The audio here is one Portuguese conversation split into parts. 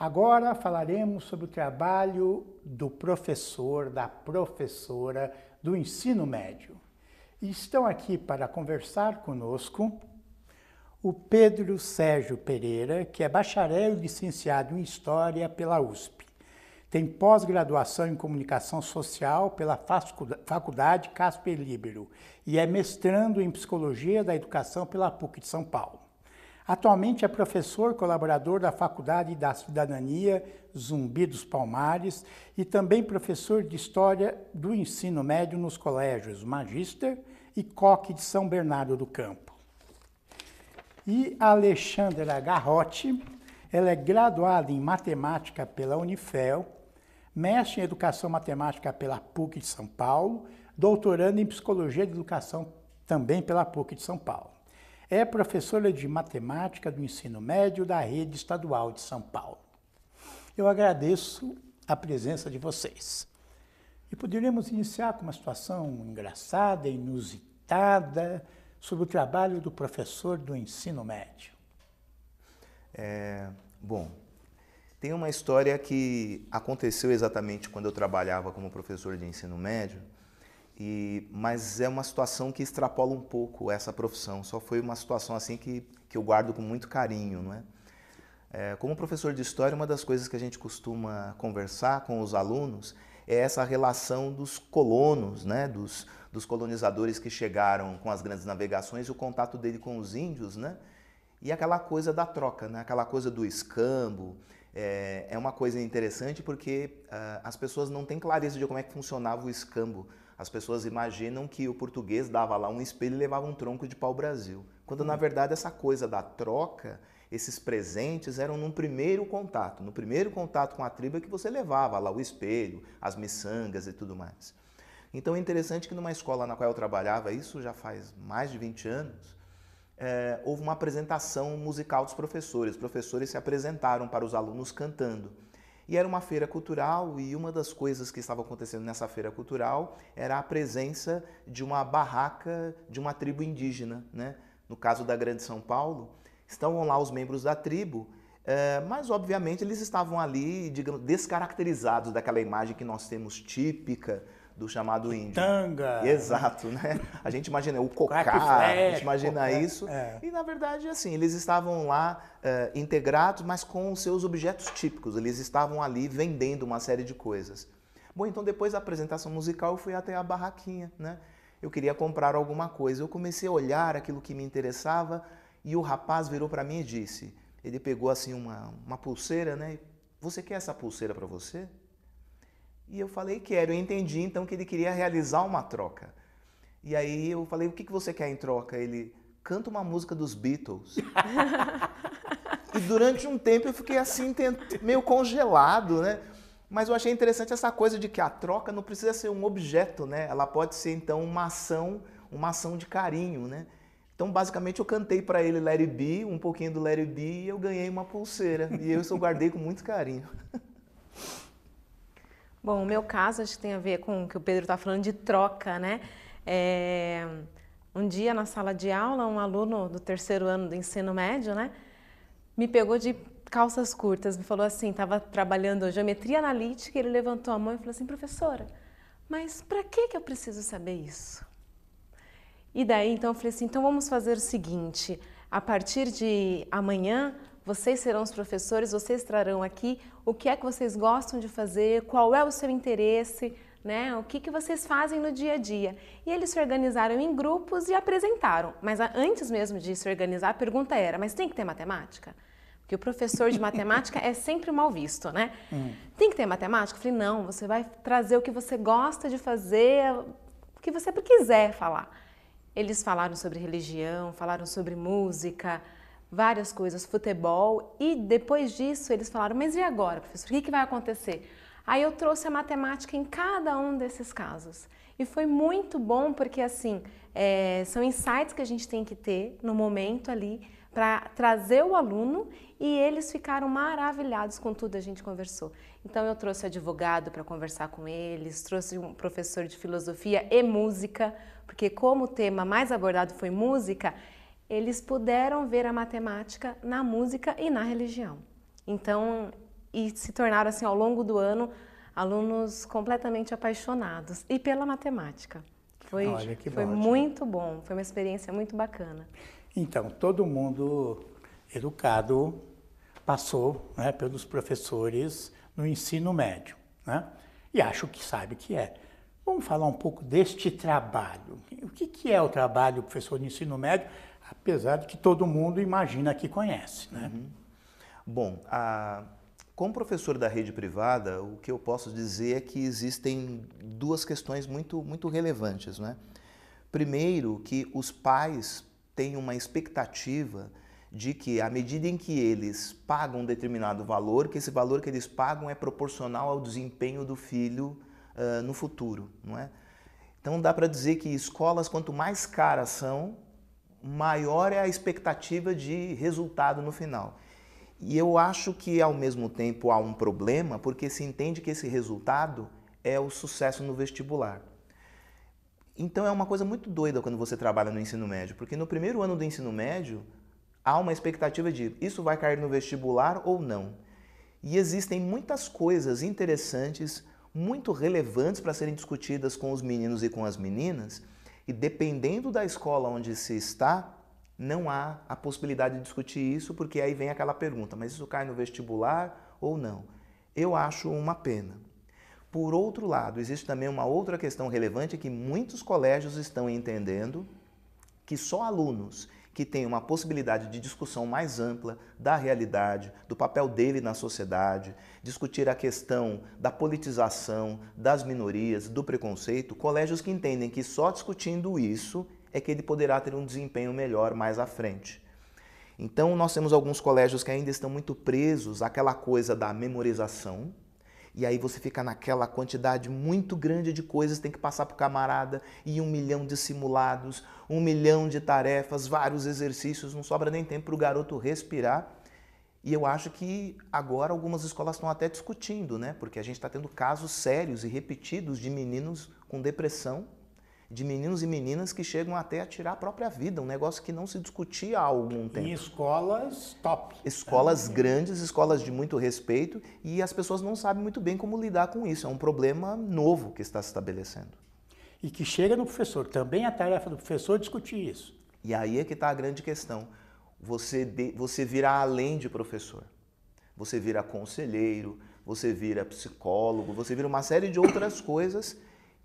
Agora falaremos sobre o trabalho do professor, da professora do ensino médio. Estão aqui para conversar conosco o Pedro Sérgio Pereira, que é bacharel e licenciado em História pela USP. Tem pós-graduação em Comunicação Social pela Faculdade Casper Libero e é mestrando em Psicologia da Educação pela PUC de São Paulo. Atualmente é professor colaborador da Faculdade da Cidadania Zumbi dos Palmares e também professor de História do Ensino Médio nos colégios Magister e Coque de São Bernardo do Campo. E Alexandra Garrote, ela é graduada em Matemática pela Unifel, mestre em Educação Matemática pela PUC de São Paulo, doutorando em Psicologia de Educação também pela PUC de São Paulo. É professora de matemática do ensino médio da rede estadual de São Paulo. Eu agradeço a presença de vocês. E poderíamos iniciar com uma situação engraçada, inusitada, sobre o trabalho do professor do ensino médio. É, bom, tem uma história que aconteceu exatamente quando eu trabalhava como professor de ensino médio e, mas é uma situação que extrapola um pouco essa profissão. Só foi uma situação assim que, que eu guardo com muito carinho, não é? é? Como professor de história, uma das coisas que a gente costuma conversar com os alunos é essa relação dos colonos, né? Dos, dos colonizadores que chegaram com as grandes navegações e o contato dele com os índios, né? E aquela coisa da troca, né? Aquela coisa do escambo. É, é uma coisa interessante porque uh, as pessoas não têm clareza de como é que funcionava o escambo as pessoas imaginam que o português dava lá um espelho e levava um tronco de pau-brasil. Quando, na hum. verdade, essa coisa da troca, esses presentes eram num primeiro contato. No primeiro contato com a tribo é que você levava lá o espelho, as miçangas e tudo mais. Então é interessante que numa escola na qual eu trabalhava, isso já faz mais de 20 anos, é, houve uma apresentação musical dos professores. Os professores se apresentaram para os alunos cantando. E era uma feira cultural e uma das coisas que estava acontecendo nessa feira cultural era a presença de uma barraca de uma tribo indígena. Né? No caso da Grande São Paulo, estavam lá os membros da tribo, é, mas obviamente eles estavam ali, digamos, descaracterizados daquela imagem que nós temos típica do chamado índio. Tanga. Exato, né? A gente imagina o cocá, a gente imagina isso. É. E na verdade, assim, eles estavam lá uh, integrados, mas com os seus objetos típicos. Eles estavam ali vendendo uma série de coisas. Bom, então depois da apresentação musical eu fui até a barraquinha, né? Eu queria comprar alguma coisa. Eu comecei a olhar aquilo que me interessava e o rapaz virou para mim e disse, ele pegou assim uma, uma pulseira, né? Você quer essa pulseira para você? E eu falei, quero. Eu entendi então que ele queria realizar uma troca. E aí eu falei, o que, que você quer em troca? Ele, canta uma música dos Beatles. e durante um tempo eu fiquei assim, meio congelado, né? Mas eu achei interessante essa coisa de que a troca não precisa ser um objeto, né? Ela pode ser então uma ação, uma ação de carinho, né? Então, basicamente, eu cantei para ele It Be, um pouquinho do It Be, e eu ganhei uma pulseira. E eu só guardei com muito carinho. Bom, o meu caso acho que tem a ver com o que o Pedro está falando de troca, né? É, um dia na sala de aula, um aluno do terceiro ano do ensino médio, né, me pegou de calças curtas, me falou assim, estava trabalhando geometria analítica, ele levantou a mão e falou assim, professora, mas para que que eu preciso saber isso? E daí então eu falei assim, então vamos fazer o seguinte, a partir de amanhã vocês serão os professores, vocês trarão aqui o que é que vocês gostam de fazer, qual é o seu interesse, né? O que, que vocês fazem no dia a dia. E eles se organizaram em grupos e apresentaram. Mas antes mesmo de se organizar, a pergunta era: mas tem que ter matemática? Porque o professor de matemática é sempre mal visto, né? Hum. Tem que ter matemática? Eu falei: não, você vai trazer o que você gosta de fazer, o que você quiser falar. Eles falaram sobre religião, falaram sobre música, várias coisas, futebol, e depois disso eles falaram, mas e agora, professor, o que, que vai acontecer? Aí eu trouxe a matemática em cada um desses casos. E foi muito bom porque, assim, é, são insights que a gente tem que ter no momento ali para trazer o aluno e eles ficaram maravilhados com tudo a gente conversou. Então eu trouxe advogado para conversar com eles, trouxe um professor de filosofia e música, porque como o tema mais abordado foi música, eles puderam ver a matemática na música e na religião. Então, e se tornaram, assim, ao longo do ano, alunos completamente apaixonados. E pela matemática. Foi, foi muito bom, foi uma experiência muito bacana. Então, todo mundo educado passou né, pelos professores no ensino médio, né? E acho que sabe que é. Vamos falar um pouco deste trabalho. O que, que é o trabalho do professor de ensino médio, apesar de que todo mundo imagina que conhece, né? Uhum. Bom, a, como professor da rede privada, o que eu posso dizer é que existem duas questões muito, muito relevantes, né? Primeiro, que os pais têm uma expectativa de que, à medida em que eles pagam um determinado valor, que esse valor que eles pagam é proporcional ao desempenho do filho uh, no futuro, não é? Então dá para dizer que escolas, quanto mais caras são, maior é a expectativa de resultado no final. E eu acho que ao mesmo tempo há um problema, porque se entende que esse resultado é o sucesso no vestibular. Então é uma coisa muito doida quando você trabalha no ensino médio, porque no primeiro ano do ensino médio há uma expectativa de isso vai cair no vestibular ou não. E existem muitas coisas interessantes, muito relevantes para serem discutidas com os meninos e com as meninas, e dependendo da escola onde se está, não há a possibilidade de discutir isso, porque aí vem aquela pergunta: mas isso cai no vestibular ou não? Eu acho uma pena. Por outro lado, existe também uma outra questão relevante que muitos colégios estão entendendo que só alunos que têm uma possibilidade de discussão mais ampla da realidade, do papel dele na sociedade, discutir a questão da politização, das minorias, do preconceito, colégios que entendem que só discutindo isso é que ele poderá ter um desempenho melhor mais à frente. Então, nós temos alguns colégios que ainda estão muito presos àquela coisa da memorização, e aí você fica naquela quantidade muito grande de coisas, tem que passar para o camarada, e um milhão de simulados, um milhão de tarefas, vários exercícios, não sobra nem tempo para o garoto respirar. E eu acho que agora algumas escolas estão até discutindo, né? Porque a gente está tendo casos sérios e repetidos de meninos com depressão, de meninos e meninas que chegam até a tirar a própria vida, um negócio que não se discutia há algum tempo. Em escolas top. Escolas grandes, escolas de muito respeito, e as pessoas não sabem muito bem como lidar com isso. É um problema novo que está se estabelecendo. E que chega no professor. Também é a tarefa do professor discutir isso. E aí é que está a grande questão. Você, de, você vira além de professor. Você vira conselheiro, você vira psicólogo, você vira uma série de outras coisas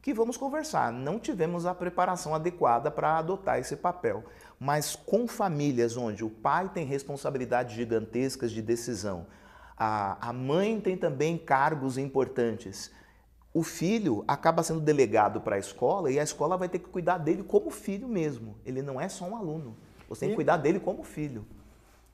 que vamos conversar. Não tivemos a preparação adequada para adotar esse papel, mas com famílias onde o pai tem responsabilidades gigantescas de decisão, a, a mãe tem também cargos importantes. O filho acaba sendo delegado para a escola e a escola vai ter que cuidar dele como filho mesmo. Ele não é só um aluno. Você tem que cuidar dele como filho.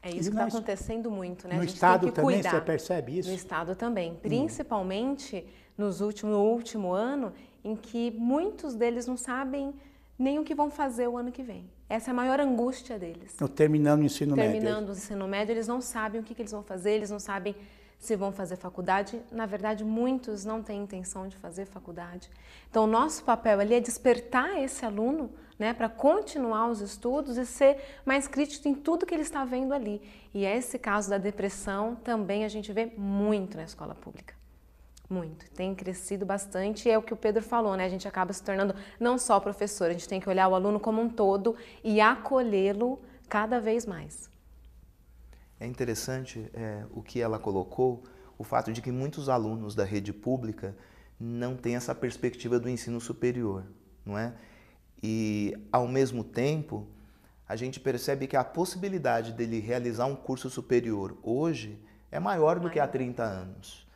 É isso que está acontecendo muito, né? No Estado também cuidar. você percebe isso? No Estado também. Principalmente nos últimos, no último ano, em que muitos deles não sabem nem o que vão fazer o ano que vem. Essa é a maior angústia deles. terminando o ensino terminando médio. Terminando o ensino médio, eles não sabem o que, que eles vão fazer, eles não sabem se vão fazer faculdade. Na verdade, muitos não têm intenção de fazer faculdade. Então, o nosso papel ali é despertar esse aluno né, para continuar os estudos e ser mais crítico em tudo que ele está vendo ali. E esse caso da depressão também a gente vê muito na escola pública. Muito, tem crescido bastante e é o que o Pedro falou, né? A gente acaba se tornando não só professor, a gente tem que olhar o aluno como um todo e acolhê-lo cada vez mais. É interessante é, o que ela colocou, o fato de que muitos alunos da rede pública não têm essa perspectiva do ensino superior, não é? E ao mesmo tempo, a gente percebe que a possibilidade dele realizar um curso superior hoje é maior do que há 30 anos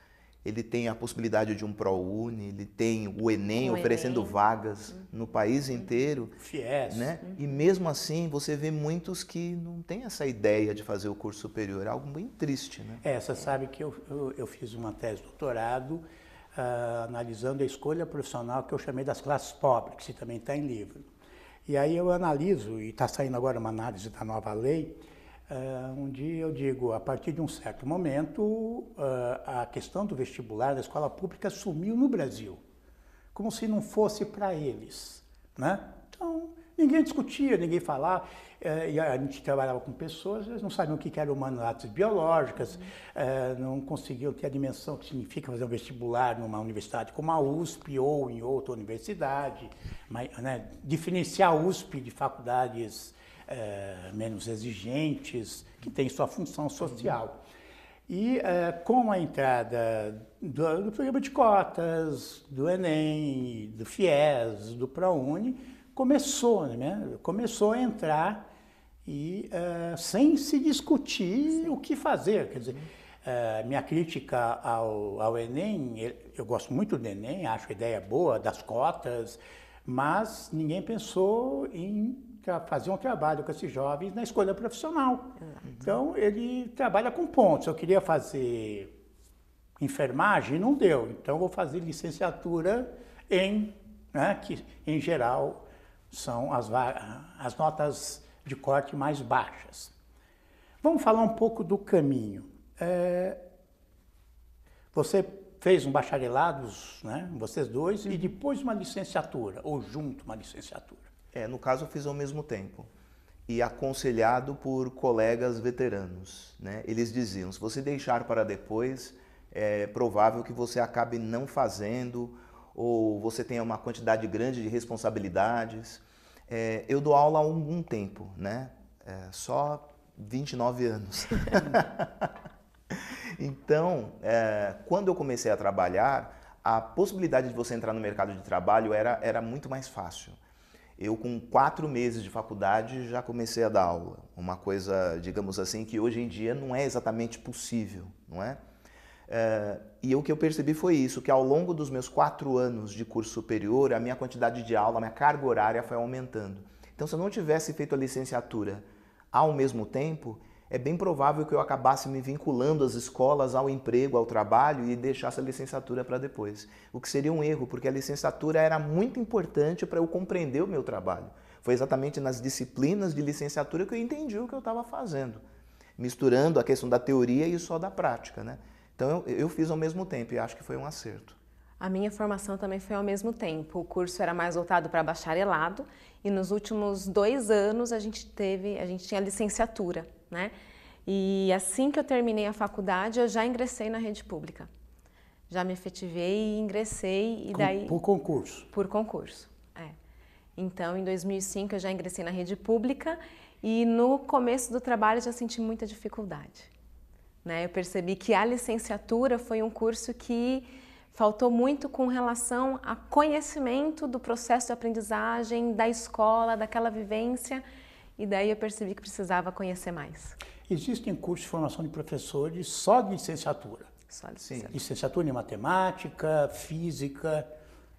ele tem a possibilidade de um ProUni, ele tem o Enem oferecendo Enem. vagas uhum. no país inteiro. FIES. Né? Uhum. E mesmo assim, você vê muitos que não têm essa ideia de fazer o curso superior. É algo bem triste. Né? É, você sabe que eu, eu, eu fiz uma tese de doutorado uh, analisando a escolha profissional que eu chamei das classes pobres, que também está em livro. E aí eu analiso, e está saindo agora uma análise da nova lei, Uh, um dia eu digo, a partir de um certo momento, uh, a questão do vestibular da escola pública sumiu no Brasil, como se não fosse para eles. Né? Então, ninguém discutia, ninguém falava. É, e a gente trabalhava com pessoas, eles não sabiam o que eram humanidades biológicas, é, não conseguiam ter a dimensão que significa fazer um vestibular numa universidade como a USP ou em outra universidade, mas, né, diferenciar a USP de faculdades é, menos exigentes, que têm sua função social. E é, com a entrada do, do, programa de cotas, do Enem, do FIES, do ProUni, começou, né? começou a entrar e uh, sem se discutir Sim. o que fazer. Quer dizer, uh, minha crítica ao, ao Enem, eu gosto muito do Enem, acho a ideia boa das cotas, mas ninguém pensou em fazer um trabalho com esses jovens na escolha profissional. Então, ele trabalha com pontos. Eu queria fazer enfermagem, não deu. Então, vou fazer licenciatura em, né, que em geral são as, as notas de corte mais baixas. Vamos falar um pouco do caminho. É, você fez um bacharelado, né, vocês dois, e depois uma licenciatura, ou junto uma licenciatura. É, no caso eu fiz ao mesmo tempo. E aconselhado por colegas veteranos. Né? Eles diziam, se você deixar para depois, é provável que você acabe não fazendo, ou você tenha uma quantidade grande de responsabilidades. É, eu dou aula há algum tempo, né? É, só 29 anos. então, é, quando eu comecei a trabalhar, a possibilidade de você entrar no mercado de trabalho era, era muito mais fácil. Eu, com quatro meses de faculdade, já comecei a dar aula. Uma coisa, digamos assim, que hoje em dia não é exatamente possível, não é? é e o que eu percebi foi isso, que ao longo dos meus quatro anos de curso superior, a minha quantidade de aula, a minha carga horária foi aumentando. Então, se eu não tivesse feito a licenciatura ao mesmo tempo, é bem provável que eu acabasse me vinculando às escolas, ao emprego, ao trabalho e deixasse a licenciatura para depois. O que seria um erro, porque a licenciatura era muito importante para eu compreender o meu trabalho. Foi exatamente nas disciplinas de licenciatura que eu entendi o que eu estava fazendo, misturando a questão da teoria e só da prática. Né? Então eu, eu fiz ao mesmo tempo e acho que foi um acerto. A minha formação também foi ao mesmo tempo. O curso era mais voltado para bacharelado e nos últimos dois anos a gente teve, a gente tinha licenciatura né? E assim que eu terminei a faculdade, eu já ingressei na rede pública. Já me efetivei e ingressei e daí por concurso. Por concurso. É. Então, em 2005 eu já ingressei na rede pública e no começo do trabalho já senti muita dificuldade. Né? Eu percebi que a licenciatura foi um curso que faltou muito com relação a conhecimento do processo de aprendizagem, da escola, daquela vivência e daí eu percebi que precisava conhecer mais. Existem cursos de formação de professores só de licenciatura? Só de licenciatura. Licenciatura em matemática, física,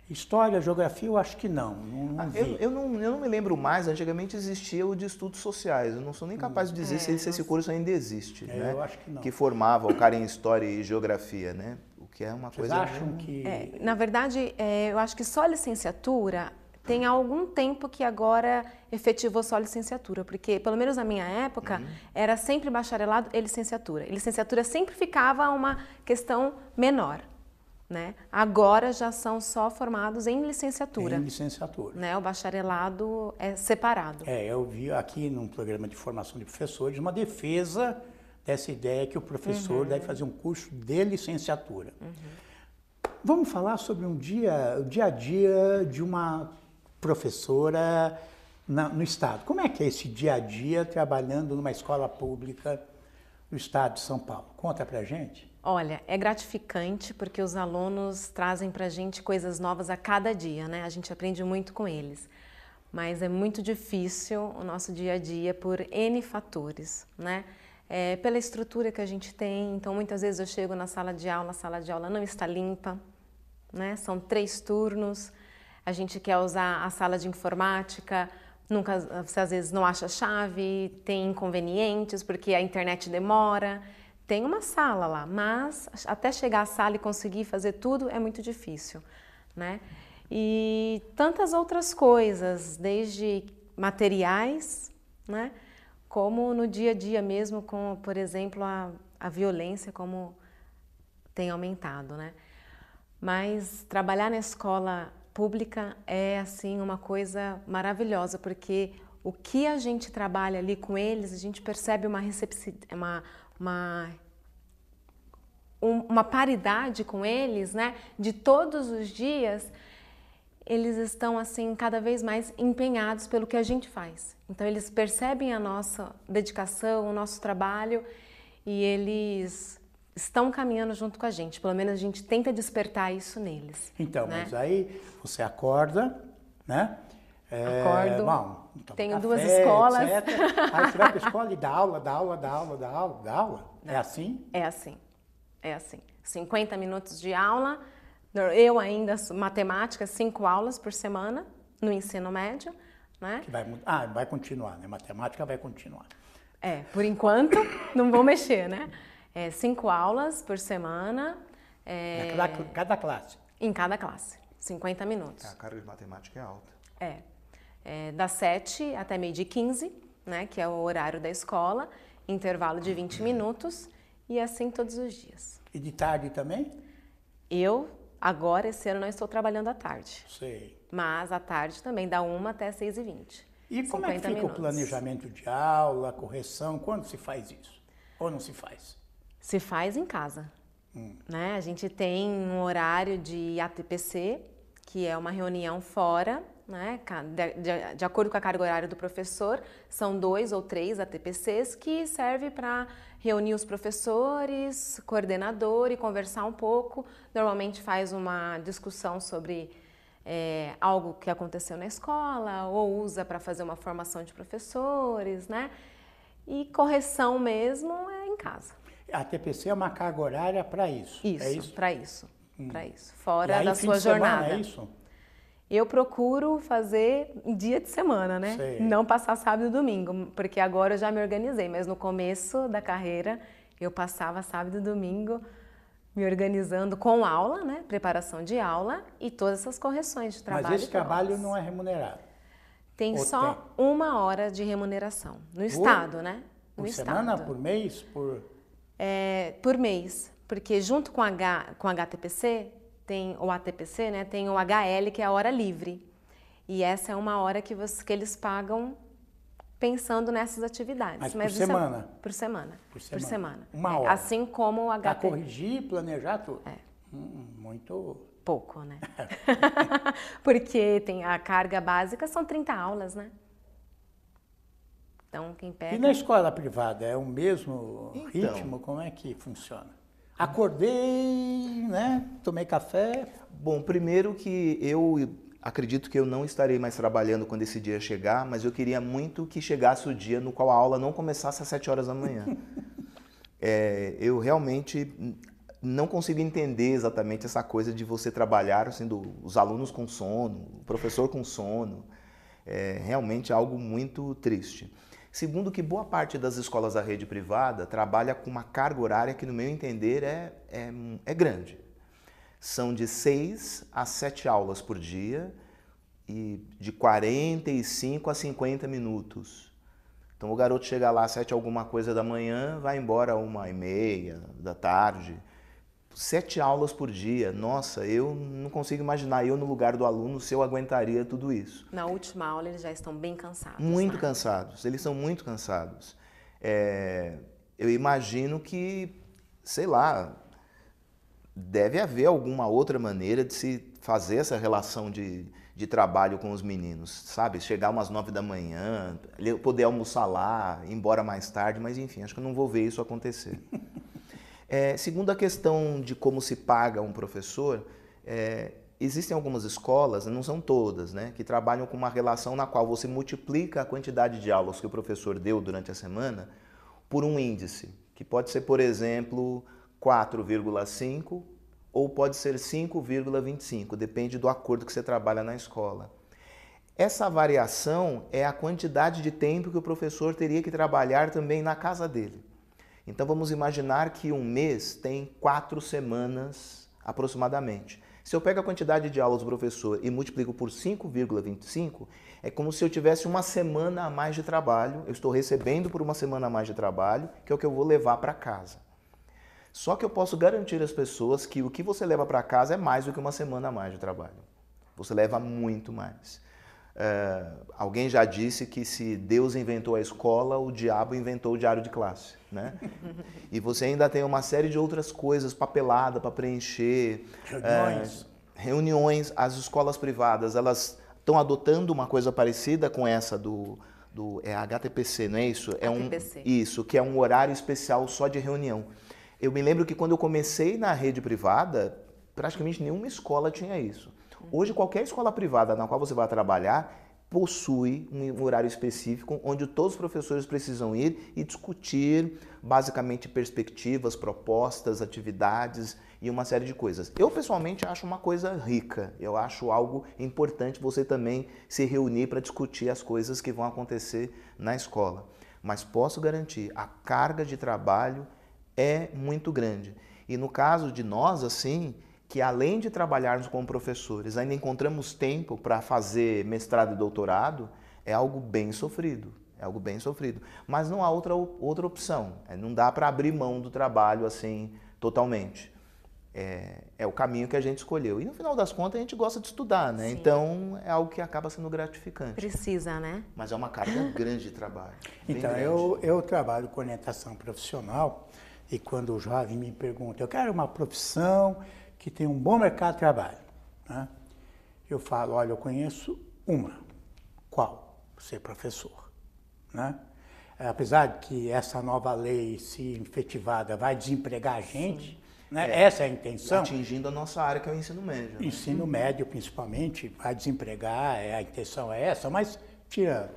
História, geografia, eu acho que não. não, não ah, eu, eu, não eu não me lembro mais, antigamente existia o de estudos sociais. Eu não sou nem capaz de dizer é, se, se esse curso ainda existe. É, né? Eu acho que não. Que formava o cara em História e Geografia, né? Que é uma Vocês coisa... acham que... É, na verdade, é, eu acho que só licenciatura tem algum tempo que agora efetivou só licenciatura, porque, pelo menos na minha época, uhum. era sempre bacharelado e licenciatura. E licenciatura sempre ficava uma questão menor. Né? Agora já são só formados em licenciatura. Em licenciatura. Né? O bacharelado é separado. É, eu vi aqui num programa de formação de professores uma defesa dessa ideia que o professor uhum. deve fazer um curso de licenciatura. Uhum. Vamos falar sobre um dia, o dia a dia de uma professora na, no Estado. Como é que é esse dia a dia trabalhando numa escola pública no Estado de São Paulo? Conta pra gente. Olha, é gratificante porque os alunos trazem pra gente coisas novas a cada dia, né? A gente aprende muito com eles. Mas é muito difícil o nosso dia a dia por N fatores, né? É, pela estrutura que a gente tem, então muitas vezes eu chego na sala de aula, a sala de aula não está limpa, né? São três turnos, a gente quer usar a sala de informática, nunca, você às vezes não acha chave, tem inconvenientes porque a internet demora. Tem uma sala lá, mas até chegar à sala e conseguir fazer tudo é muito difícil, né? E tantas outras coisas, desde materiais, né? Como no dia a dia mesmo, com, por exemplo, a, a violência, como tem aumentado, né? Mas trabalhar na escola pública é assim uma coisa maravilhosa, porque o que a gente trabalha ali com eles, a gente percebe uma uma, uma, uma paridade com eles, né? De todos os dias, eles estão assim cada vez mais empenhados pelo que a gente faz. Então eles percebem a nossa dedicação, o nosso trabalho e eles estão caminhando junto com a gente. Pelo menos a gente tenta despertar isso neles. Então, né? mas aí você acorda, né? É, Acordo. Bom, tenho café, duas escolas. Etc. Aí você vai para a escola e dá aula, dá aula, dá aula, dá aula, dá aula. É assim? É assim. É assim. 50 minutos de aula. Eu ainda, matemática, cinco aulas por semana no ensino médio. Né? Que vai, ah, vai continuar, né? Matemática vai continuar. É, por enquanto não vou mexer, né? É, cinco aulas por semana. É, cada, cada classe? Em cada classe, 50 minutos. A carga de matemática é alta. É, é das 7 até meio-dia 15, né, que é o horário da escola, intervalo de 20 minutos e assim todos os dias. E de tarde também? Eu, agora, esse ano, não estou trabalhando à tarde. Sei. Mas à tarde também, da 1 até 6 e 20 E como é que fica minutos. o planejamento de aula, correção? Quando se faz isso? Ou não se faz? Se faz em casa. Hum. Né? A gente tem um horário de ATPC, que é uma reunião fora, né? De, de, de, acordo com a carga horária do professor, são dois ou três ATPCs que serve para reunir os professores, coordenador e conversar um pouco. Normalmente faz uma discussão sobre é, algo que aconteceu na escola ou usa para fazer uma formação de professores, né? E correção mesmo é em casa. A TPC é uma carga horária para isso. Isso, é isso? para isso, hum. para isso. Fora da sua jornada. Semana, é isso? Eu procuro fazer dia de semana, né? Sei. Não passar sábado e domingo, porque agora eu já me organizei, mas no começo da carreira eu passava sábado e domingo me organizando com aula, né? Preparação de aula e todas essas correções de trabalho. Mas esse trabalho não é remunerado? Tem Ou só tem? uma hora de remuneração no por, estado, né? No por estado. semana, por mês, por é, por mês, porque junto com, H, com HTPC, tem o ATPC, né, tem o HL, que é a hora livre. E essa é uma hora que, você, que eles pagam pensando nessas atividades. Mas, Mas por, semana. É, por semana? Por semana. Por semana. Uma é, hora. Assim como o HTPC. Para corrigir, planejar tudo. É. Hum, muito... Pouco, né? Porque tem a carga básica, são 30 aulas, né? Então, quem pega... E na escola privada, é o mesmo então, ritmo? Como é que funciona? Acordei, né? Tomei café. Bom, primeiro que eu acredito que eu não estarei mais trabalhando quando esse dia chegar, mas eu queria muito que chegasse o dia no qual a aula não começasse às 7 horas da manhã. é, eu realmente não consigo entender exatamente essa coisa de você trabalhar sendo os alunos com sono, o professor com sono. É realmente algo muito triste. Segundo, que boa parte das escolas da rede privada trabalha com uma carga horária que, no meu entender, é, é, é grande. São de 6 a 7 aulas por dia e de 45 a 50 minutos. Então o garoto chega lá às 7 alguma coisa da manhã, vai embora uma e meia da tarde sete aulas por dia. Nossa, eu não consigo imaginar eu no lugar do aluno se eu aguentaria tudo isso. Na última aula eles já estão bem cansados. Muito né? cansados, eles são muito cansados. É, eu imagino que, sei lá, deve haver alguma outra maneira de se fazer essa relação de, de trabalho com os meninos, sabe? Chegar umas nove da manhã, poder almoçar lá, ir embora mais tarde, mas enfim, acho que eu não vou ver isso acontecer. É, segundo a questão de como se paga um professor, é, existem algumas escolas, não são todas, né, que trabalham com uma relação na qual você multiplica a quantidade de aulas que o professor deu durante a semana por um índice, que pode ser, por exemplo, 4,5 ou pode ser 5,25, depende do acordo que você trabalha na escola. Essa variação é a quantidade de tempo que o professor teria que trabalhar também na casa dele. Então vamos imaginar que um mês tem quatro semanas aproximadamente. Se eu pego a quantidade de aulas do professor e multiplico por 5,25, é como se eu tivesse uma semana a mais de trabalho, eu estou recebendo por uma semana a mais de trabalho, que é o que eu vou levar para casa. Só que eu posso garantir às pessoas que o que você leva para casa é mais do que uma semana a mais de trabalho. você leva muito mais. Uh, alguém já disse que se Deus inventou a escola, o diabo inventou o diário de classe, né? e você ainda tem uma série de outras coisas, papelada para preencher, reuniões. Uh, reuniões. As escolas privadas elas estão adotando uma coisa parecida com essa do, do é HTPC, não é isso? É um isso que é um horário especial só de reunião. Eu me lembro que quando eu comecei na rede privada, praticamente nenhuma escola tinha isso. Hoje, qualquer escola privada na qual você vai trabalhar possui um horário específico onde todos os professores precisam ir e discutir basicamente perspectivas, propostas, atividades e uma série de coisas. Eu pessoalmente acho uma coisa rica, eu acho algo importante você também se reunir para discutir as coisas que vão acontecer na escola. Mas posso garantir, a carga de trabalho é muito grande. E no caso de nós, assim, que além de trabalharmos como professores, ainda encontramos tempo para fazer mestrado e doutorado, é algo bem sofrido. É algo bem sofrido. Mas não há outra, outra opção. É, não dá para abrir mão do trabalho assim totalmente. É, é, o caminho que a gente escolheu. E no final das contas a gente gosta de estudar, né? Sim. Então é algo que acaba sendo gratificante. Precisa, né? Mas é uma carga grande de trabalho. Então, eu, eu trabalho com orientação profissional e quando o jovem me pergunta, eu quero uma profissão que tem um bom mercado de trabalho. Né? Eu falo, olha, eu conheço uma. Qual? Ser professor. Né? Apesar de que essa nova lei, se efetivada, vai desempregar a gente, né? É, essa é a intenção. Atingindo a nossa área, que é o ensino médio. Né? Ensino médio, principalmente, vai desempregar, é, a intenção é essa, mas tirando.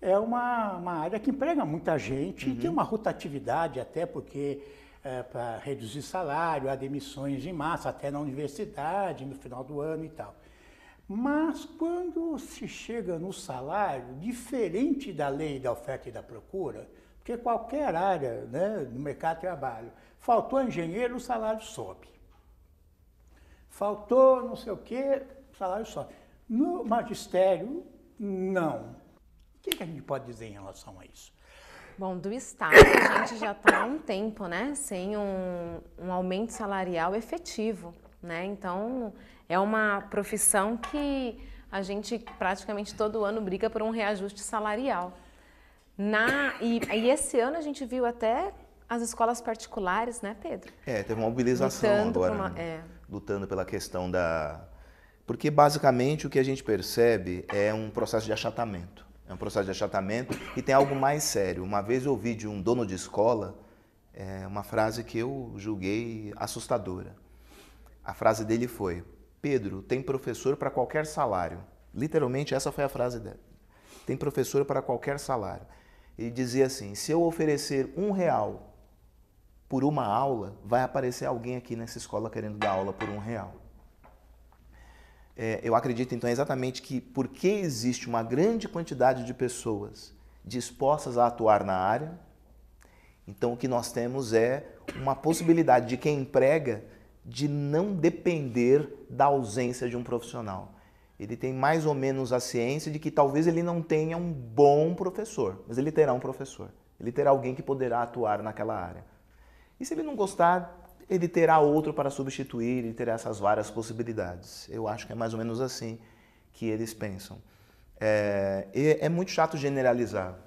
É uma, uma área que emprega muita gente uhum. e tem uma rotatividade até porque é, para reduzir salário, há demissões em massa, até na universidade, no final do ano e tal. Mas quando se chega no salário, diferente da lei da oferta e da procura, porque qualquer área né, do mercado de trabalho, faltou engenheiro, o salário sobe. Faltou não sei o quê, o salário sobe. No magistério, não. O que, que a gente pode dizer em relação a isso? Bom, do Estado a gente já está há um tempo, né, sem um, um, aumento salarial efetivo, né? Então é uma profissão que a gente praticamente todo ano briga por um reajuste salarial. Na, e, e esse ano a gente viu até as escolas particulares, né, Pedro? É, teve uma mobilização lutando agora, uma, né? é. lutando pela questão da. Porque basicamente o que a gente percebe é um processo de achatamento. É um processo de achatamento e tem algo mais sério. Uma vez eu ouvi de um dono de escola é, uma frase que eu julguei assustadora. A frase dele foi: Pedro, tem professor para qualquer salário. Literalmente, essa foi a frase dele. Tem professor para qualquer salário. Ele dizia assim: se eu oferecer um real por uma aula, vai aparecer alguém aqui nessa escola querendo dar aula por um real. É, eu acredito então exatamente que porque existe uma grande quantidade de pessoas dispostas a atuar na área, então o que nós temos é uma possibilidade de quem emprega de não depender da ausência de um profissional. Ele tem mais ou menos a ciência de que talvez ele não tenha um bom professor, mas ele terá um professor. Ele terá alguém que poderá atuar naquela área. E se ele não gostar, ele terá outro para substituir, ele terá essas várias possibilidades. Eu acho que é mais ou menos assim que eles pensam. É, é muito chato generalizar.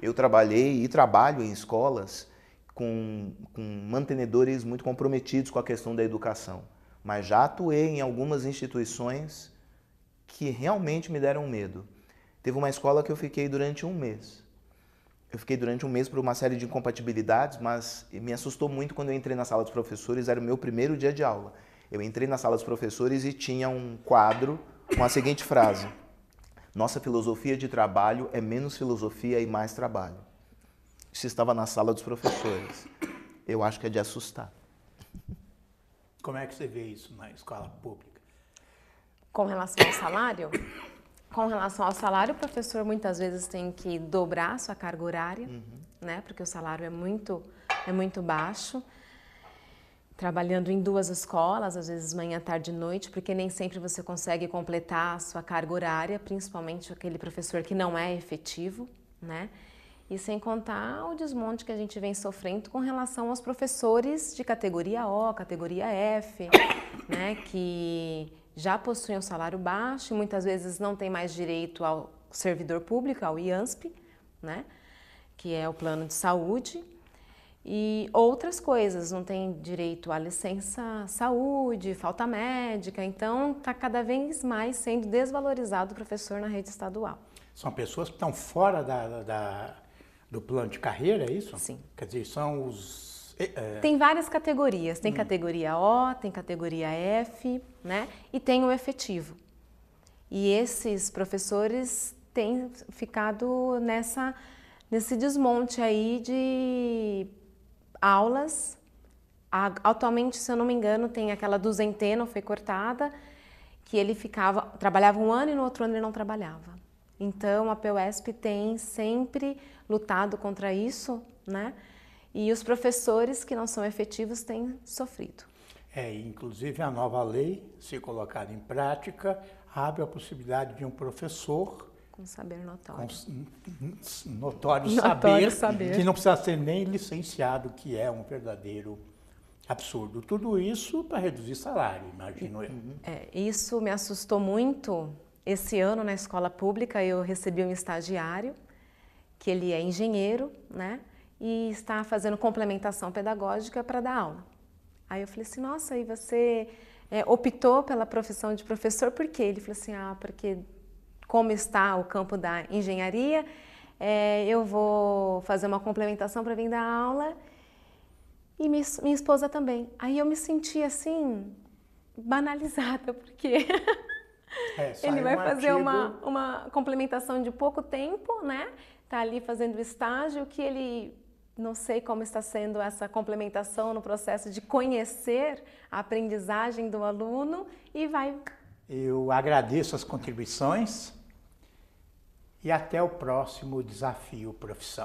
Eu trabalhei e trabalho em escolas com, com mantenedores muito comprometidos com a questão da educação, mas já atuei em algumas instituições que realmente me deram medo. Teve uma escola que eu fiquei durante um mês. Eu fiquei durante um mês por uma série de incompatibilidades, mas me assustou muito quando eu entrei na sala dos professores, era o meu primeiro dia de aula. Eu entrei na sala dos professores e tinha um quadro com a seguinte frase: Nossa filosofia de trabalho é menos filosofia e mais trabalho. Isso estava na sala dos professores. Eu acho que é de assustar. Como é que você vê isso na escola pública? Com relação ao salário? Com relação ao salário, o professor muitas vezes tem que dobrar a sua carga horária, uhum. né? Porque o salário é muito, é muito baixo. Trabalhando em duas escolas, às vezes manhã, tarde e noite, porque nem sempre você consegue completar a sua carga horária, principalmente aquele professor que não é efetivo, né? E sem contar o desmonte que a gente vem sofrendo com relação aos professores de categoria O, categoria F, né? Que já possuem um salário baixo e muitas vezes não têm mais direito ao servidor público, ao IANSP, né? que é o plano de saúde, e outras coisas, não tem direito à licença saúde, falta médica, então está cada vez mais sendo desvalorizado o professor na rede estadual. São pessoas que estão fora da, da do plano de carreira, é isso? Sim. Quer dizer, são os. É... Tem várias categorias. Tem hum. categoria O, tem categoria F, né? E tem o efetivo. E esses professores têm ficado nessa, nesse desmonte aí de aulas. Atualmente, se eu não me engano, tem aquela duzentena, foi cortada, que ele ficava, trabalhava um ano e no outro ano ele não trabalhava. Então, a PUESP tem sempre lutado contra isso, né? E os professores que não são efetivos têm sofrido. É, inclusive a nova lei, se colocada em prática, abre a possibilidade de um professor com saber notório. Com notório, saber, saber, que não precisa ser nem licenciado, que é um verdadeiro absurdo. Tudo isso para reduzir salário, imagino eu. É, isso me assustou muito esse ano na escola pública eu recebi um estagiário, que ele é engenheiro, né? E está fazendo complementação pedagógica para dar aula. Aí eu falei assim, nossa, e você é, optou pela profissão de professor por quê? Ele falou assim, ah, porque como está o campo da engenharia, é, eu vou fazer uma complementação para vir dar aula e minha, minha esposa também. Aí eu me senti assim, banalizada, porque É, ele vai um fazer artigo... uma, uma complementação de pouco tempo, né? Está ali fazendo estágio que ele não sei como está sendo essa complementação no processo de conhecer a aprendizagem do aluno e vai. Eu agradeço as contribuições e até o próximo desafio profissão.